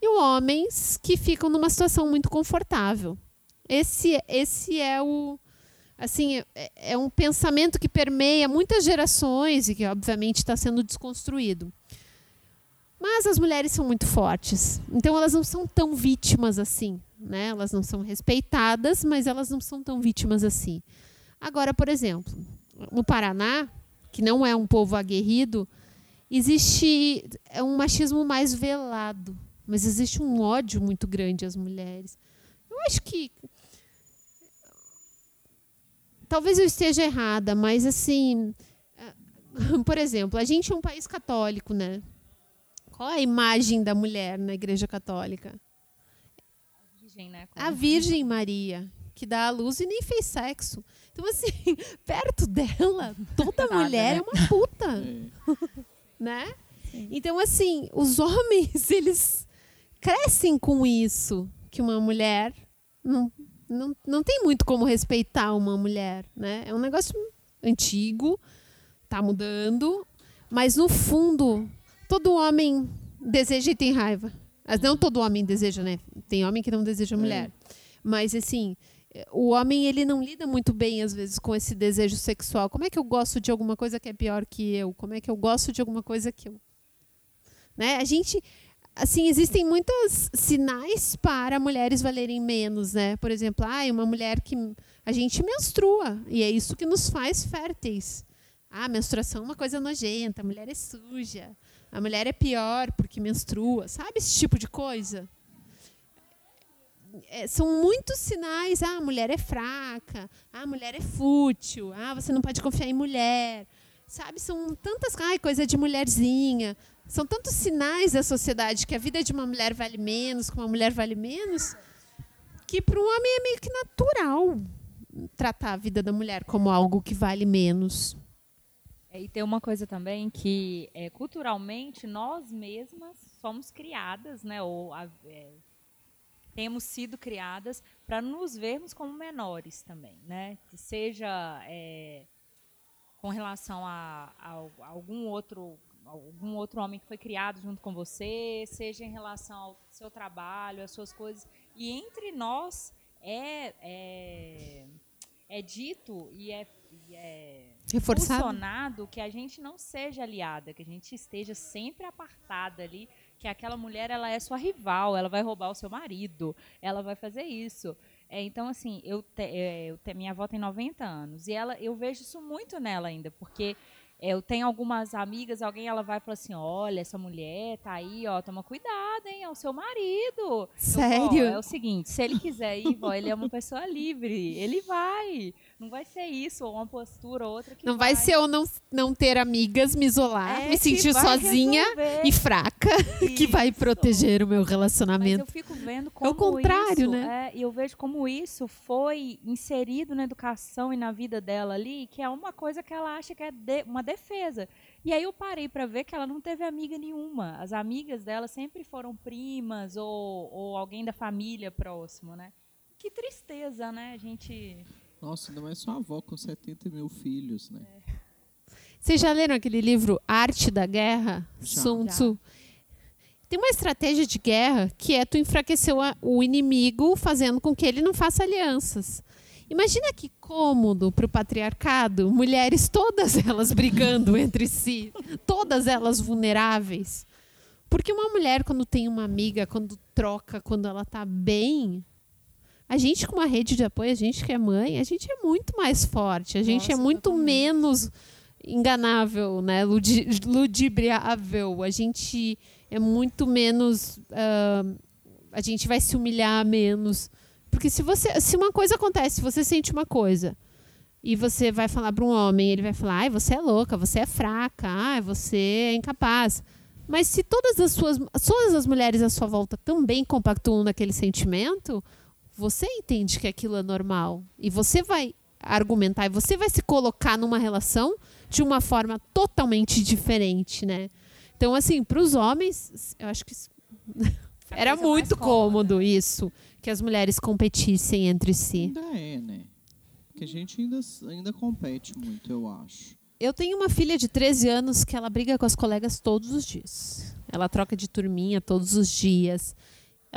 e homens que ficam numa situação muito confortável. Esse, esse é o assim é, é um pensamento que permeia muitas gerações e que obviamente está sendo desconstruído. Mas as mulheres são muito fortes, então elas não são tão vítimas assim, né? Elas não são respeitadas, mas elas não são tão vítimas assim. Agora, por exemplo, no Paraná, que não é um povo aguerrido, existe é um machismo mais velado, mas existe um ódio muito grande às mulheres. Eu acho que talvez eu esteja errada, mas assim, por exemplo, a gente é um país católico, né? Qual a imagem da mulher na Igreja Católica? A Virgem, né? A Virgem Maria, que dá a luz e nem fez sexo. Então, assim, perto dela, toda Nada, mulher né? é uma puta. Né? Então, assim, os homens, eles crescem com isso, que uma mulher não, não, não tem muito como respeitar uma mulher, né? É um negócio antigo, tá mudando, mas no fundo todo homem deseja e tem raiva. Mas não todo homem deseja, né? Tem homem que não deseja mulher. É. Mas assim, o homem ele não lida muito bem às vezes com esse desejo sexual. Como é que eu gosto de alguma coisa que é pior que eu? Como é que eu gosto de alguma coisa que eu, né? A gente assim, existem muitos sinais para mulheres valerem menos, né? Por exemplo, ah, uma mulher que a gente menstrua e é isso que nos faz férteis. Ah, menstruação é uma coisa nojenta, a mulher é suja, a mulher é pior porque menstrua, sabe esse tipo de coisa? É, são muitos sinais. Ah, a mulher é fraca, ah, a mulher é fútil, ah, você não pode confiar em mulher. Sabe, são tantas ai, coisa de mulherzinha. São tantos sinais da sociedade que a vida de uma mulher vale menos, que uma mulher vale menos, que para um homem é meio que natural tratar a vida da mulher como algo que vale menos. É, e tem uma coisa também que é, culturalmente nós mesmas somos criadas, né, ou é, temos sido criadas para nos vermos como menores também, né? Que seja é, com relação a, a, a, algum outro algum outro homem que foi criado junto com você, seja em relação ao seu trabalho, às suas coisas. E entre nós é, é, é dito e é, e é Reforçado. que a gente não seja aliada, que a gente esteja sempre apartada ali, que aquela mulher ela é sua rival, ela vai roubar o seu marido, ela vai fazer isso. É, então, assim, eu, te, é, eu te, minha avó tem 90 anos e ela, eu vejo isso muito nela ainda, porque eu tenho algumas amigas, alguém ela vai falar assim: olha, essa mulher tá aí, ó, toma cuidado, hein? É o seu marido. Sério? Eu, é o seguinte, se ele quiser ir, ó, ele é uma pessoa livre. Ele vai. Não vai ser isso, ou uma postura, ou outra que. Não vai, vai ser eu não, não ter amigas, me isolar, é, me sentir sozinha resolver. e fraca, que vai proteger o meu relacionamento. Mas eu fico vendo como. É o contrário, isso, né? É, e eu vejo como isso foi inserido na educação e na vida dela ali, que é uma coisa que ela acha que é de, uma defesa. E aí eu parei para ver que ela não teve amiga nenhuma. As amigas dela sempre foram primas ou, ou alguém da família próximo, né? Que tristeza, né? A gente nossa, ainda mais sua avó com 70 mil filhos, né? Vocês já leram aquele livro Arte da Guerra? Já. Sun Tzu. Tem uma estratégia de guerra que é tu enfraquecer o inimigo fazendo com que ele não faça alianças. Imagina que cômodo para o patriarcado, mulheres todas elas brigando entre si, todas elas vulneráveis. Porque uma mulher, quando tem uma amiga, quando troca, quando ela está bem, a gente, com uma rede de apoio, a gente que é mãe, a gente é muito mais forte, a gente é Nossa, é muito totalmente. menos enganável, né? ludibriável. A gente é muito menos. Uh, a gente vai se humilhar menos. Porque se você. Se uma coisa acontece, se você sente uma coisa e você vai falar para um homem, ele vai falar: ai, você é louca, você é fraca, ai, você é incapaz. Mas se todas as suas todas as mulheres à sua volta também compactuam naquele sentimento, você entende que aquilo é normal e você vai argumentar e você vai se colocar numa relação de uma forma totalmente diferente, né? Então, assim, para os homens, eu acho que era muito cômodo isso, que as mulheres competissem entre si. Ainda é, né? Porque a gente ainda, ainda compete muito, eu acho. Eu tenho uma filha de 13 anos que ela briga com as colegas todos os dias. Ela troca de turminha todos os dias.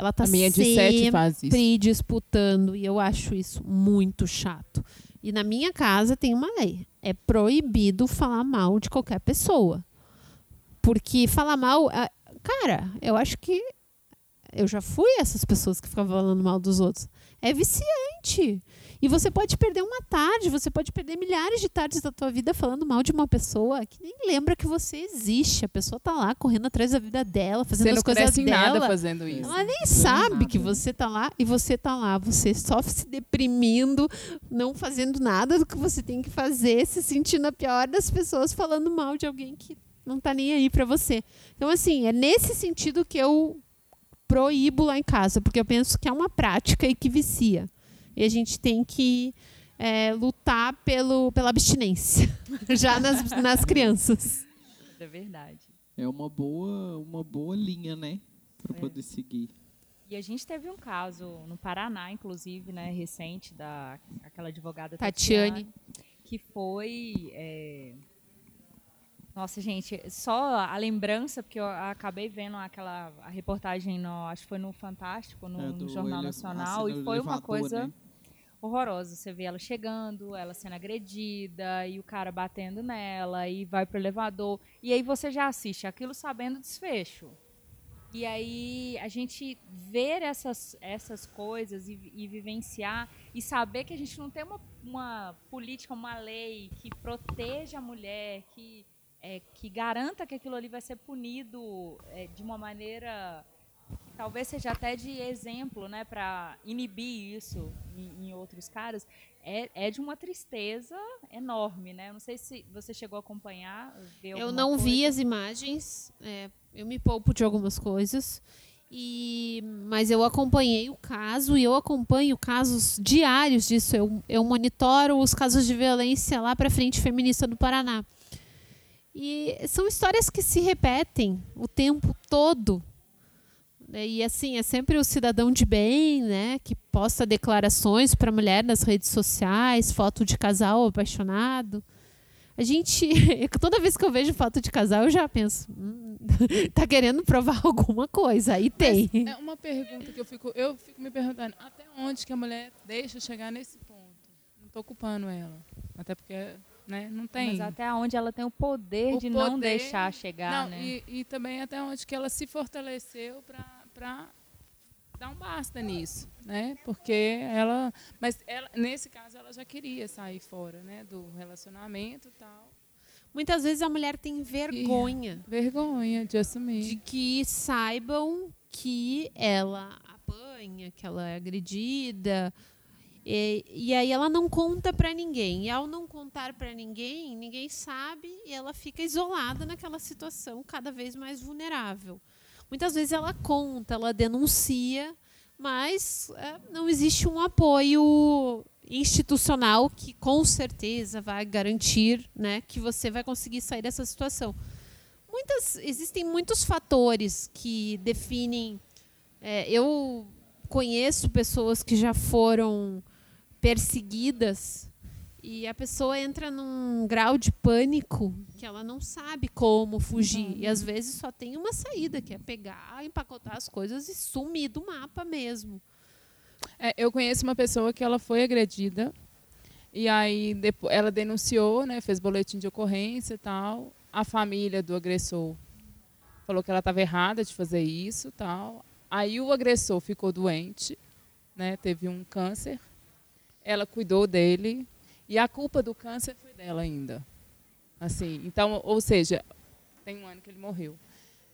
Ela tá minha de sempre faz isso. disputando e eu acho isso muito chato. E na minha casa tem uma lei. É proibido falar mal de qualquer pessoa. Porque falar mal, cara, eu acho que eu já fui essas pessoas que ficavam falando mal dos outros. É viciante. E você pode perder uma tarde, você pode perder milhares de tardes da tua vida falando mal de uma pessoa que nem lembra que você existe. A pessoa tá lá correndo atrás da vida dela, fazendo você as coisas dela. Nada fazendo isso. Ela nem sabe que você tá lá e você tá lá, você só se deprimindo, não fazendo nada do que você tem que fazer, se sentindo a pior das pessoas falando mal de alguém que não tá nem aí para você. Então assim, é nesse sentido que eu proíbo lá em casa, porque eu penso que é uma prática e que vicia. E a gente tem que é, lutar pelo, pela abstinência, já nas, nas crianças. É verdade. É uma boa, uma boa linha, né? Para é. poder seguir. E a gente teve um caso no Paraná, inclusive, né, recente, da aquela advogada Tatiane, Tatiane que foi. É... Nossa, gente, só a lembrança, porque eu acabei vendo aquela a reportagem, no, acho que foi no Fantástico, no, é, no Jornal Nacional, e foi uma coisa. Né? horrorosa. Você vê ela chegando, ela sendo agredida, e o cara batendo nela, e vai pro elevador. E aí você já assiste aquilo sabendo o desfecho. E aí a gente ver essas, essas coisas e, e vivenciar e saber que a gente não tem uma, uma política, uma lei que proteja a mulher, que, é, que garanta que aquilo ali vai ser punido é, de uma maneira que talvez seja até de exemplo né, para inibir isso em, em outros caras, é, é de uma tristeza enorme. Né? Eu não sei se você chegou a acompanhar. Eu não coisa. vi as imagens, é, eu me poupo de algumas coisas. E, mas eu acompanhei o caso e eu acompanho casos diários disso. Eu, eu monitoro os casos de violência lá para a Frente Feminista do Paraná. E são histórias que se repetem o tempo todo. né? E assim, é sempre o cidadão de bem, né, que posta declarações para a mulher nas redes sociais, foto de casal apaixonado. A gente, toda vez que eu vejo foto de casal, eu já penso, hum, tá querendo provar alguma coisa. Aí tem. É uma pergunta que eu fico, eu fico me perguntando, até onde que a mulher deixa chegar nesse ponto? Não estou culpando ela. Até porque, né, não tem. Mas até onde ela tem o poder O de não poder- deixar chegar, Não, né? e, e também até onde que ela se fortaleceu para dar um basta nisso, né? Porque ela, mas ela, nesse caso ela já queria sair fora, né, do relacionamento e tal. Muitas vezes a mulher tem vergonha Vergonha de assumir. de que saibam que ela apanha, que ela é agredida. E, e aí ela não conta para ninguém. E ao não contar para ninguém, ninguém sabe e ela fica isolada naquela situação cada vez mais vulnerável. Muitas vezes ela conta, ela denuncia, mas é, não existe um apoio institucional que com certeza vai garantir né, que você vai conseguir sair dessa situação. Muitas, existem muitos fatores que definem. é, eu conheço pessoas que já foram perseguidas e a pessoa entra num grau de pânico que ela não sabe como fugir. E às vezes só tem uma saída, que é pegar, empacotar as coisas e sumir do mapa mesmo. É, eu conheço uma pessoa que ela foi agredida e aí depois ela denunciou, né, fez boletim de ocorrência e tal. A família do agressor falou que ela estava errada de fazer isso, tal. Aí o agressor ficou doente, né, teve um câncer. Ela cuidou dele e a culpa do câncer foi dela ainda. Assim, então, ou seja, tem um ano que ele morreu.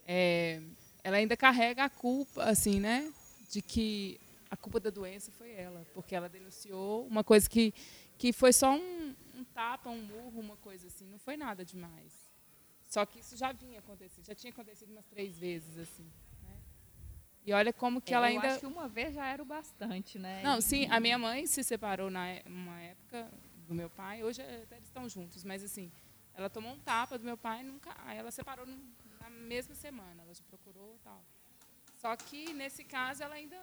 É, ela ainda carrega a culpa, assim, né, de que a culpa da doença foi ela, porque ela denunciou uma coisa que, que foi só um, um tapa, um murro, uma coisa assim, não foi nada demais. Só que isso já vinha acontecendo, já tinha acontecido umas três vezes, assim. E olha como que É, ela eu ainda. acho que uma vez já era o bastante, né? Não, sim, a minha mãe se separou na é- uma época do meu pai, hoje até eles estão juntos, mas assim, ela tomou um tapa do meu pai, nunca, aí ela separou na mesma semana, ela já procurou e tal. Só que nesse caso ela ainda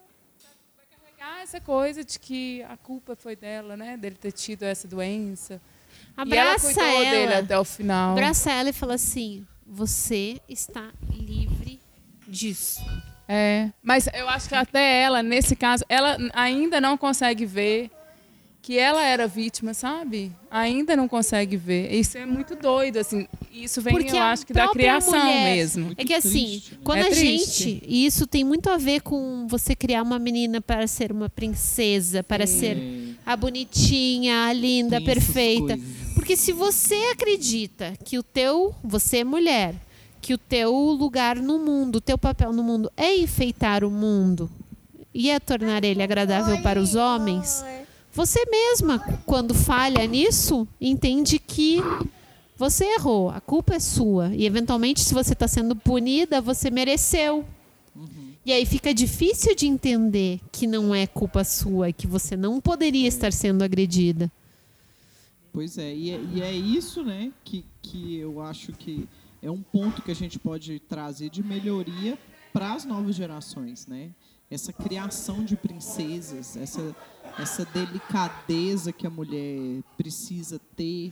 vai carregar essa coisa de que a culpa foi dela, né, dele ter tido essa doença. e ela Abraça cuidou ela. dele até o final. Abraça ela e fala assim: você está livre disso. É, mas eu acho que até ela, nesse caso, ela ainda não consegue ver que ela era vítima, sabe? Ainda não consegue ver. Isso é muito doido, assim. Isso vem, Porque eu acho que da criação mulher- mesmo. Muito É que assim, triste, né? quando É a triste. gente. E isso tem muito a ver com você criar uma menina para ser uma princesa, para ser a bonitinha, a linda, Tem perfeita. Porque se você acredita que o teu, você é mulher, que o teu lugar no mundo, o teu papel no mundo é enfeitar o mundo e é tornar ele agradável para os homens, você mesma, quando falha nisso, entende que você errou, a culpa é sua. E eventualmente, se você está sendo punida, você mereceu. E aí fica difícil de entender que não é culpa sua e que você não poderia estar sendo agredida. Pois é, e é, e é isso, né, que, que eu acho que é um ponto que a gente pode trazer de melhoria para as novas gerações, né? Essa criação de princesas, essa, essa delicadeza que a mulher precisa ter,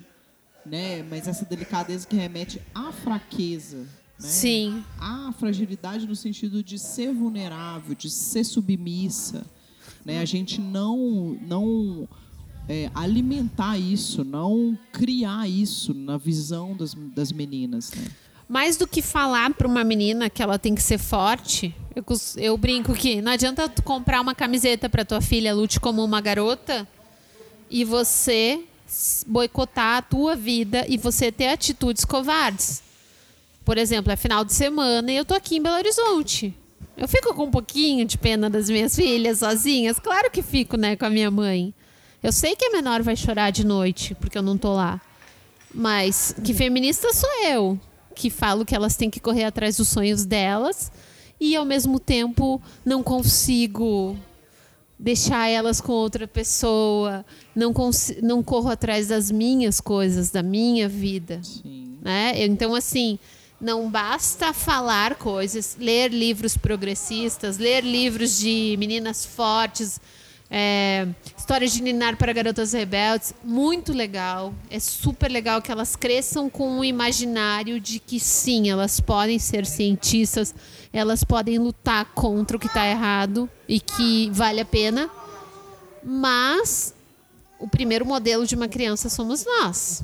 né? Mas essa delicadeza que remete à fraqueza, né? Sim. a fragilidade no sentido de ser vulnerável, de ser submissa, né? A gente não não é, alimentar isso, não criar isso na visão das, das meninas, né? Mais do que falar para uma menina que ela tem que ser forte, eu, eu brinco que não adianta tu comprar uma camiseta para tua filha lute como uma garota e você boicotar a tua vida e você ter atitudes covardes. Por exemplo, é final de semana e eu tô aqui em Belo Horizonte. Eu fico com um pouquinho de pena das minhas filhas sozinhas? Claro que fico, né, com a minha mãe. Eu sei que a menor vai chorar de noite porque eu não tô lá. Mas que feminista sou eu, que falo que elas têm que correr atrás dos sonhos delas e ao mesmo tempo não consigo deixar elas com outra pessoa, não, não corro atrás das minhas coisas, da minha vida. Sim. Né? Então, assim, não basta falar coisas, ler livros progressistas, ler livros de meninas fortes, é, histórias de Ninar para Garotas Rebeldes, muito legal. É super legal que elas cresçam com um imaginário de que sim, elas podem ser cientistas, elas podem lutar contra o que está errado e que vale a pena. Mas o primeiro modelo de uma criança somos nós.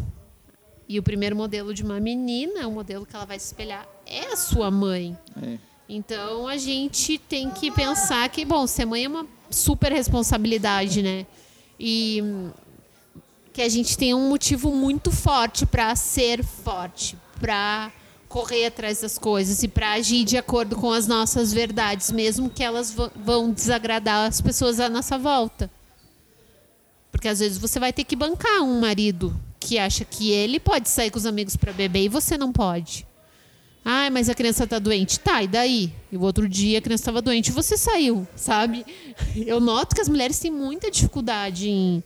E o primeiro modelo de uma menina, o modelo que ela vai se espelhar, é a sua mãe. É. Então a gente tem que pensar que, bom, ser mãe é uma super responsabilidade, né? E que a gente tem um motivo muito forte para ser forte, para correr atrás das coisas e para agir de acordo com as nossas verdades, mesmo que elas vão desagradar as pessoas à nossa volta. Porque às vezes você vai ter que bancar um marido que acha que ele pode sair com os amigos para beber e você não pode. Ah, mas a criança está doente. Tá, e daí? E o outro dia a criança estava doente e você saiu, sabe? Eu noto que as mulheres têm muita dificuldade em,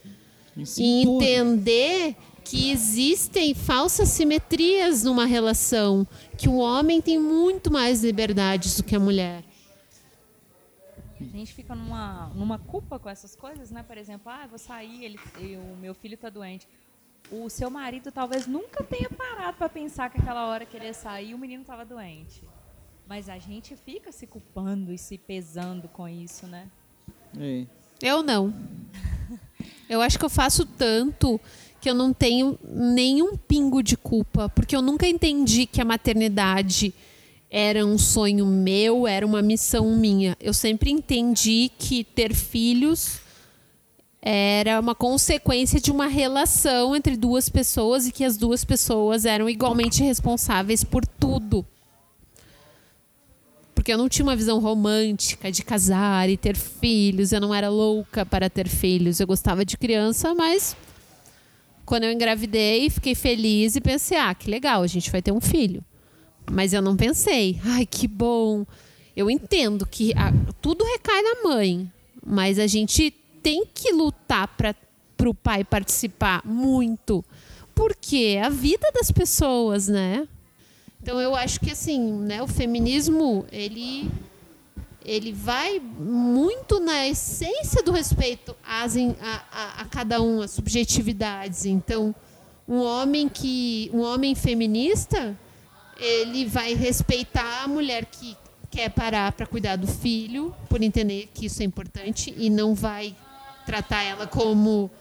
em entender que existem falsas simetrias numa relação, que o homem tem muito mais liberdades do que a mulher. A gente fica numa, numa culpa com essas coisas, né? Por exemplo, ah, vou sair, ele, o meu filho está doente o seu marido talvez nunca tenha parado para pensar que aquela hora que ele ia sair o menino estava doente. Mas a gente fica se culpando e se pesando com isso, né? É. Eu não. Eu acho que eu faço tanto que eu não tenho nenhum pingo de culpa, porque eu nunca entendi que a maternidade era um sonho meu, era uma missão minha. Eu sempre entendi que ter filhos era uma consequência de uma relação entre duas pessoas e que as duas pessoas eram igualmente responsáveis por tudo. Porque eu não tinha uma visão romântica de casar e ter filhos, eu não era louca para ter filhos. Eu gostava de criança, mas quando eu engravidei, fiquei feliz e pensei: ah, que legal, a gente vai ter um filho. Mas eu não pensei, ai, que bom. Eu entendo que a, tudo recai na mãe, mas a gente tem que lutar para o pai participar muito. Porque é a vida das pessoas, né? Então eu acho que assim, né, o feminismo, ele ele vai muito na essência do respeito às, a, a, a cada um, as subjetividades. Então, um homem que um homem feminista, ele vai respeitar a mulher que quer parar para cuidar do filho, por entender que isso é importante e não vai tratar ela como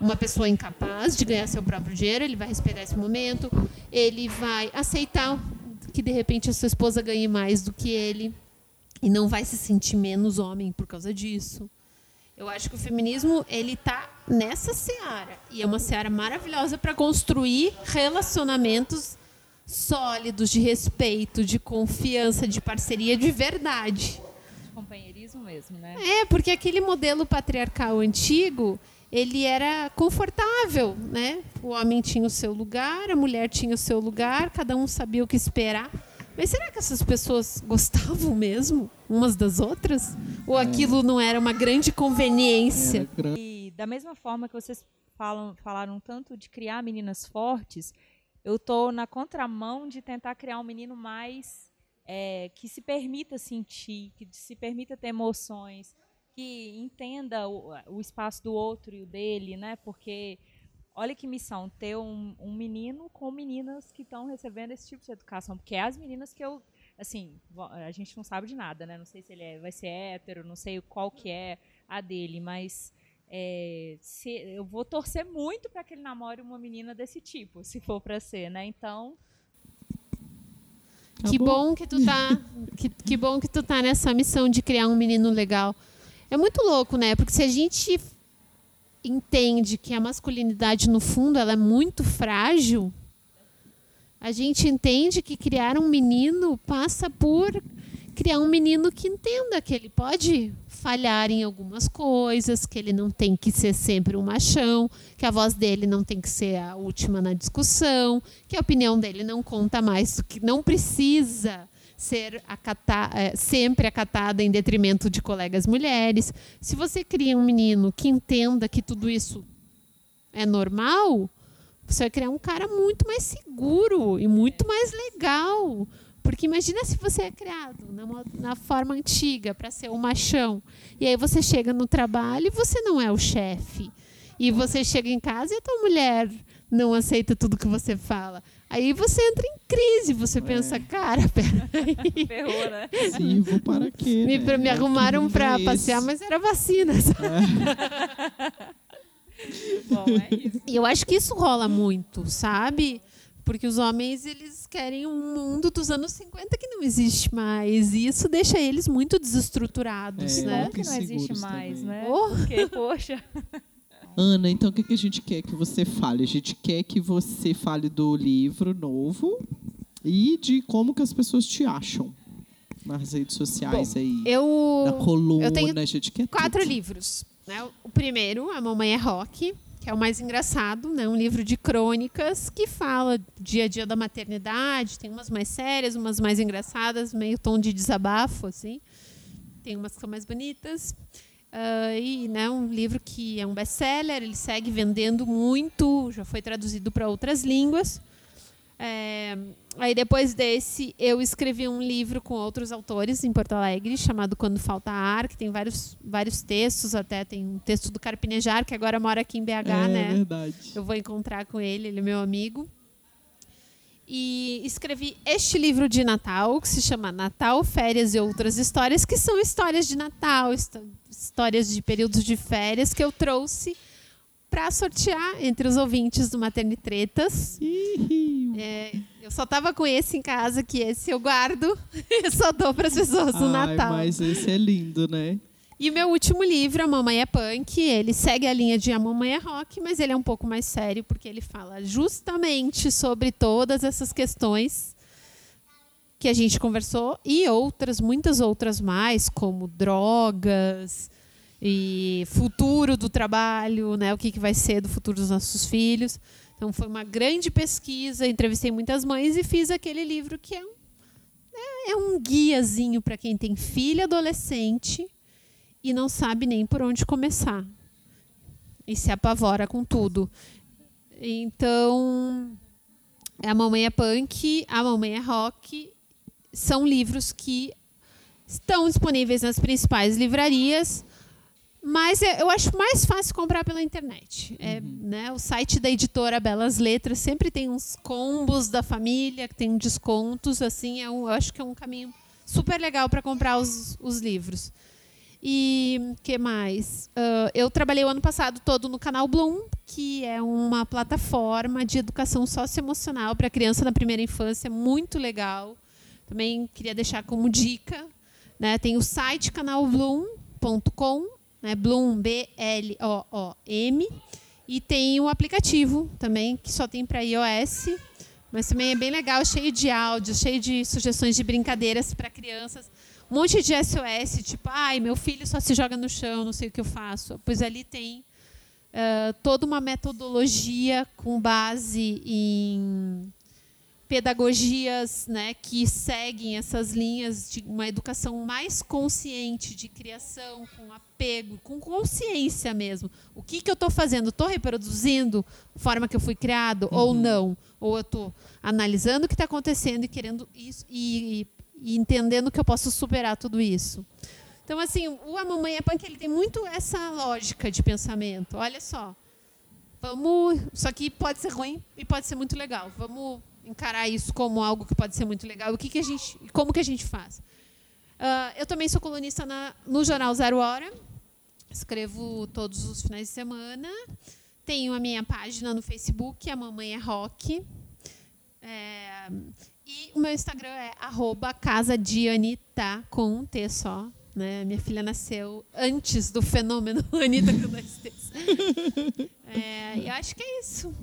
uma pessoa incapaz de ganhar seu próprio dinheiro, ele vai respeitar esse momento, ele vai aceitar que de repente a sua esposa ganhe mais do que ele e não vai se sentir menos homem por causa disso. Eu acho que o feminismo ele está nessa seara. E é uma seara maravilhosa para construir relacionamentos sólidos de respeito, de confiança, de parceria de verdade mesmo, né? É, porque aquele modelo patriarcal antigo, ele era confortável, né? O homem tinha o seu lugar, a mulher tinha o seu lugar, cada um sabia o que esperar. Mas será que essas pessoas gostavam mesmo umas das outras? Ou é. aquilo não era uma grande conveniência? E da mesma forma que vocês falam, falaram tanto de criar meninas fortes, eu estou na contramão de tentar criar um menino mais é, que se permita sentir, que se permita ter emoções, que entenda o, o, espaço do outro e o dele, né? Porque olha que missão ter um, um menino com meninas que estão recebendo esse tipo de educação, porque é as meninas que eu assim, a gente não sabe de nada, né? Não sei se ele é, vai ser hétero, não sei qual que é a dele, mas é, se, eu vou torcer muito para que ele namore uma menina desse tipo, se for para ser, né? Então, Que bom que tu tá. que, que bom que tu tá nessa missão de criar um menino legal. É muito louco, né? Porque se a gente entende que a masculinidade, no fundo, ela é muito frágil, a gente entende que criar um menino passa por criar um menino que entenda que ele pode falhar em algumas coisas, que ele não tem que ser sempre um machão, que a voz dele não tem que ser a última na discussão, que a opinião dele não conta mais, que não precisa ser acata, é, sempre acatada em detrimento de colegas mulheres. Se você cria um menino que entenda que tudo isso é normal, você vai criar um cara muito mais seguro e muito mais legal. Porque imagina se você é criado na, na forma antiga para ser um machão. E aí você chega no trabalho e você não é o chefe. E você chega em casa e a tua mulher não aceita tudo que você fala. Aí você entra em crise, você é. pensa, cara, peraí. Ferrou, né? Sim, vou para quê? Me, né? me arrumaram para é passear, mas era vacina. É. Bom, é isso. E eu acho que isso rola muito, sabe? Porque os homens, eles querem um mundo dos anos 50 que não existe mais. E isso deixa eles muito desestruturados, é, né? Que não existe mais, também. né? Oh. Porque, poxa. Ana, então o que, que a gente quer que você fale? A gente quer que você fale do livro novo e de como que as pessoas te acham nas redes sociais Bom, aí. Eu, na coluna, eu tenho a gente quer quatro tudo. livros. Né? O primeiro, A Mamãe é Rock, que é o mais engraçado, né? um livro de crônicas que fala dia a dia da maternidade, tem umas mais sérias, umas mais engraçadas, meio tom de desabafo, assim. Tem umas que são mais bonitas. Uh, e né, um livro que é um best-seller, ele segue vendendo muito, já foi traduzido para outras línguas. É, aí depois desse, eu escrevi um livro com outros autores em Porto Alegre, chamado Quando Falta Ar, que tem vários, vários textos, até tem um texto do Carpinejar, que agora mora aqui em BH, é, né? É verdade. Eu vou encontrar com ele, ele é meu amigo. E escrevi este livro de Natal, que se chama Natal, Férias e Outras Histórias, que são histórias de Natal, histórias de períodos de férias que eu trouxe para sortear entre os ouvintes do Maternitretas. É, eu só tava com esse em casa, que esse eu guardo e só dou para as pessoas no Ai, Natal. Mas esse é lindo, né? E o meu último livro, A Mamãe é Punk, ele segue a linha de A Mamãe é Rock, mas ele é um pouco mais sério, porque ele fala justamente sobre todas essas questões que a gente conversou e outras, muitas outras mais, como drogas e futuro do trabalho, né? O que, que vai ser do futuro dos nossos filhos. Então foi uma grande pesquisa, entrevistei muitas mães e fiz aquele livro que é um, é, é um guiazinho para quem tem filho adolescente e não sabe nem por onde começar. E se apavora com tudo. Então, a Mamãe é Punk, a Mamãe é Rock são livros que estão disponíveis nas principais livrarias, mas eu acho mais fácil comprar pela internet. É, uhum. né, o site da editora Belas Letras sempre tem uns combos da família, que tem descontos, assim, é um, eu acho que é um caminho super legal para comprar os, os livros. E que mais? Uh, eu trabalhei o ano passado todo no canal Bloom, que é uma plataforma de educação socioemocional para criança na primeira infância, muito legal. Também queria deixar como dica. Né? Tem o site canalbloom.com, né? Bloom, B-L-O-O-M. E tem o aplicativo também, que só tem para iOS. Mas também é bem legal, cheio de áudios, cheio de sugestões de brincadeiras para crianças. Um monte de SOS, tipo, ai, meu filho só se joga no chão, não sei o que eu faço. Pois ali tem uh, toda uma metodologia com base em pedagogias né, que seguem essas linhas de uma educação mais consciente, de criação, com apego, com consciência mesmo. O que, que eu estou fazendo? Estou reproduzindo a forma que eu fui criado uhum. ou não? Ou eu estou analisando o que está acontecendo e querendo isso e, e, entendendo que eu posso superar tudo isso? Então, assim, o A Mamãe é Punk ele tem muito essa lógica de pensamento. Olha só, vamos. Isso aqui pode ser ruim e pode ser muito legal. Vamos encarar isso como algo que pode ser muito legal. O que, que a gente, como que a gente faz? Uh, eu também sou colunista na, no jornal Zero Hora. Escrevo todos os finais de semana. Tenho a minha página no Facebook, a Mamãe é Rock. É, E o meu Instagram é casadianita, com um T só. Né? Minha filha nasceu antes do fenômeno Anitta com dois T's. É, e acho que é isso.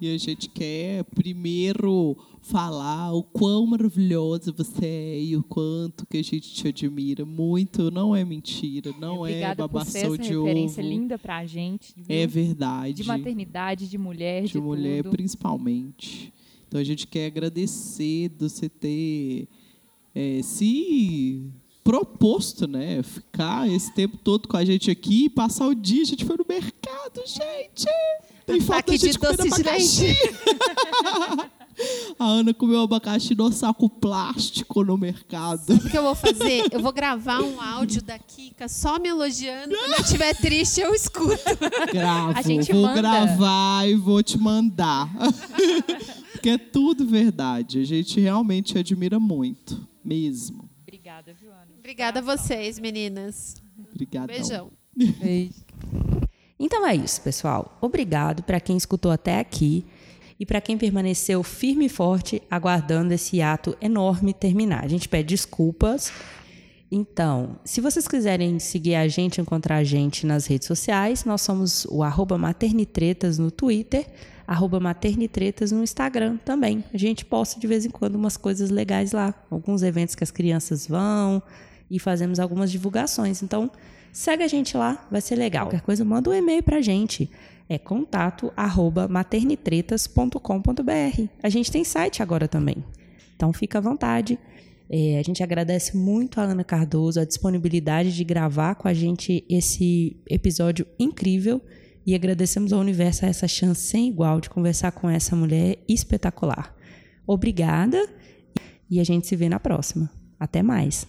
E a gente quer primeiro falar o quão maravilhosa você é e o quanto que a gente te admira muito. Não é mentira, não Obrigada é babação por ser essa de referência ovo. linda pra gente. viu? É verdade. De maternidade, de mulher, de, de mulher tudo. principalmente. Então a gente quer agradecer de você ter é, se proposto, né? Ficar esse tempo todo com a gente aqui e passar o dia. A gente foi no mercado, gente! Tem falta Ataque de gente de comendo doce de abacaxi. A Ana comeu abacaxi no saco plástico no mercado. O que eu vou fazer? Eu vou gravar um áudio da Kika só me elogiando. Quando eu estiver triste, eu escuto. Gravo, A gente vou manda. gravar e vou te mandar. Porque é tudo verdade. A gente realmente admira muito, mesmo. Obrigada, viu, Ana? Obrigada a vocês, meninas. Obrigadão. Beijão. Então é isso, pessoal. Obrigado para quem escutou até aqui e para quem permaneceu firme e forte aguardando esse ato enorme terminar. A gente pede desculpas. Então, se vocês quiserem seguir a gente, encontrar a gente nas redes sociais, nós somos o arroba maternitretas no Twitter, arroba maternitretas no Instagram também. A gente posta de vez em quando umas coisas legais lá, alguns eventos que as crianças vão e fazemos algumas divulgações. Então, segue a gente lá, vai ser legal. Qualquer coisa, manda um e-mail pra gente. É contato arroba maternitretas.com.br. A gente tem site agora também. Então, fica à vontade. É, a gente agradece muito a Ana Cardoso a disponibilidade de gravar com a gente esse episódio incrível e agradecemos ao universo essa chance sem igual de conversar com essa mulher espetacular. Obrigada e a gente se vê na próxima. Até mais.